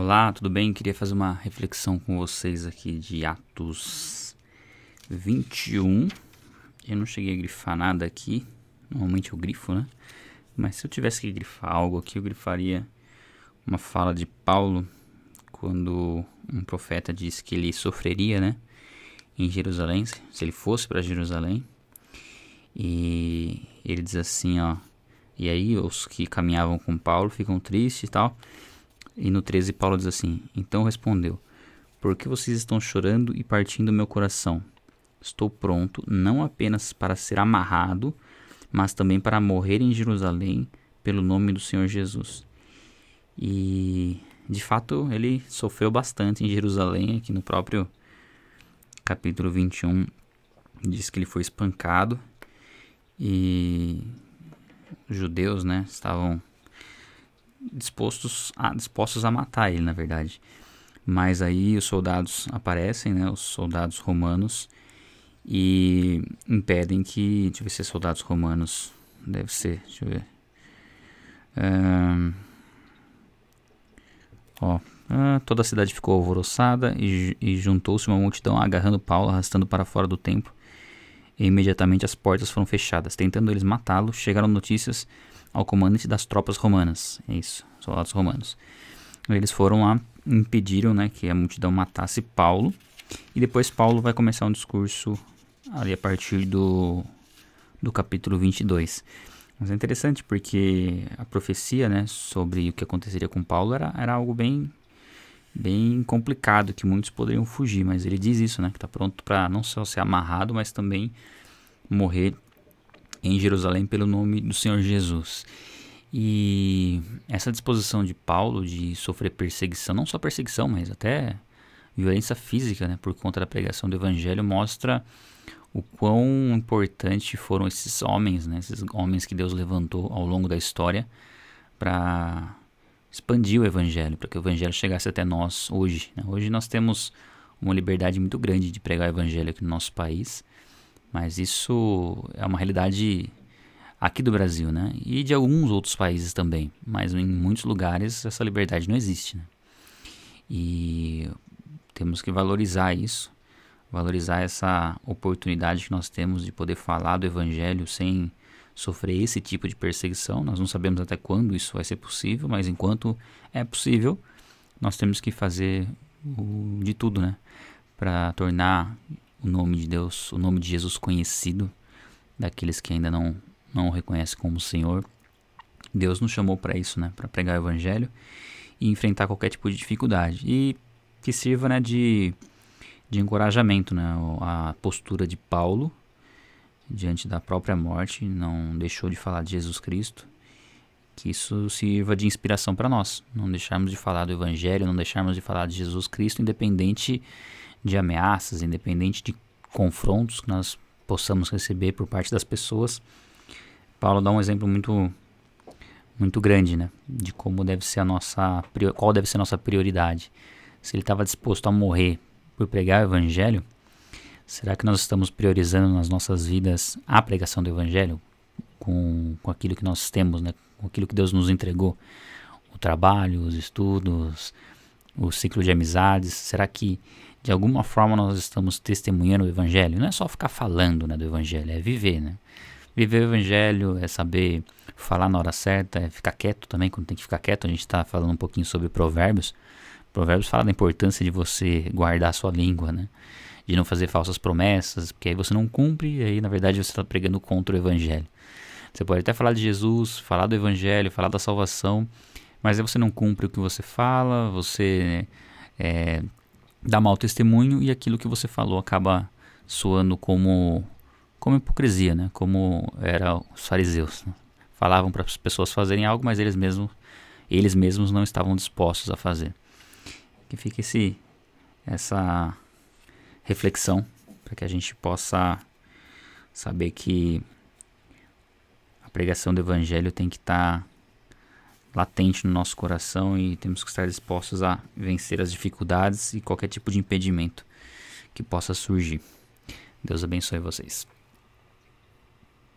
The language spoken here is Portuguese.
Olá, tudo bem? Queria fazer uma reflexão com vocês aqui de Atos 21. Eu não cheguei a grifar nada aqui, normalmente eu grifo, né? Mas se eu tivesse que grifar algo aqui, eu grifaria uma fala de Paulo quando um profeta disse que ele sofreria, né? Em Jerusalém, se ele fosse para Jerusalém. E ele diz assim, ó. E aí os que caminhavam com Paulo ficam tristes e tal. E no 13, Paulo diz assim: Então respondeu: Por que vocês estão chorando e partindo meu coração? Estou pronto não apenas para ser amarrado, mas também para morrer em Jerusalém pelo nome do Senhor Jesus. E de fato ele sofreu bastante em Jerusalém, aqui no próprio capítulo 21 diz que ele foi espancado e os judeus, né, estavam dispostos a, dispostos a matar ele, na verdade. Mas aí os soldados aparecem, né, os soldados romanos, e impedem que. Deixa eu ver se é soldados romanos. Deve ser, deixa eu ver. Um, ó, uh, toda a cidade ficou alvoroçada e, e juntou-se uma multidão agarrando Paulo, arrastando para fora do templo. E imediatamente as portas foram fechadas. Tentando eles matá-lo, chegaram notícias ao comandante das tropas romanas. É isso, soldados romanos. Eles foram lá, impediram né, que a multidão matasse Paulo. E depois Paulo vai começar um discurso ali a partir do, do capítulo 22. Mas é interessante porque a profecia né, sobre o que aconteceria com Paulo era, era algo bem, bem complicado, que muitos poderiam fugir. Mas ele diz isso, né, que está pronto para não só ser amarrado, mas também morrer em Jerusalém pelo nome do Senhor Jesus. E essa disposição de Paulo de sofrer perseguição, não só perseguição, mas até violência física, né, por conta da pregação do evangelho, mostra o quão importante foram esses homens, né, esses homens que Deus levantou ao longo da história para expandir o evangelho, para que o evangelho chegasse até nós hoje. Né? Hoje nós temos uma liberdade muito grande de pregar o evangelho aqui no nosso país. Mas isso é uma realidade aqui do Brasil, né? E de alguns outros países também. Mas em muitos lugares essa liberdade não existe, né? E temos que valorizar isso, valorizar essa oportunidade que nós temos de poder falar do Evangelho sem sofrer esse tipo de perseguição. Nós não sabemos até quando isso vai ser possível, mas enquanto é possível, nós temos que fazer de tudo, né? Para tornar o nome de Deus, o nome de Jesus conhecido daqueles que ainda não não o reconhecem como Senhor. Deus nos chamou para isso, né, para pregar o evangelho e enfrentar qualquer tipo de dificuldade e que sirva, né, de de encorajamento, né, a postura de Paulo diante da própria morte, não deixou de falar de Jesus Cristo. Que isso sirva de inspiração para nós, não deixarmos de falar do Evangelho, não deixarmos de falar de Jesus Cristo, independente de ameaças, independente de confrontos que nós possamos receber por parte das pessoas. Paulo dá um exemplo muito muito grande, né, de como deve ser a nossa qual deve ser a nossa prioridade. Se ele estava disposto a morrer por pregar o evangelho, será que nós estamos priorizando nas nossas vidas a pregação do evangelho com, com aquilo que nós temos, né, com aquilo que Deus nos entregou, o trabalho, os estudos, o ciclo de amizades? Será que de alguma forma nós estamos testemunhando o evangelho? Não é só ficar falando né, do evangelho, é viver, né? Viver o evangelho é saber falar na hora certa, é ficar quieto também quando tem que ficar quieto. A gente está falando um pouquinho sobre provérbios. Provérbios fala da importância de você guardar a sua língua, né? De não fazer falsas promessas, porque aí você não cumpre e aí na verdade você está pregando contra o evangelho. Você pode até falar de Jesus, falar do evangelho, falar da salvação, mas aí você não cumpre o que você fala, você é, dá mau testemunho e aquilo que você falou acaba soando como, como hipocrisia, né? como eram os fariseus. Né? Falavam para as pessoas fazerem algo, mas eles mesmos, eles mesmos não estavam dispostos a fazer. Que fica esse, essa reflexão para que a gente possa saber que a pregação do evangelho tem que estar tá latente no nosso coração e temos que estar dispostos a vencer as dificuldades e qualquer tipo de impedimento que possa surgir. Deus abençoe vocês.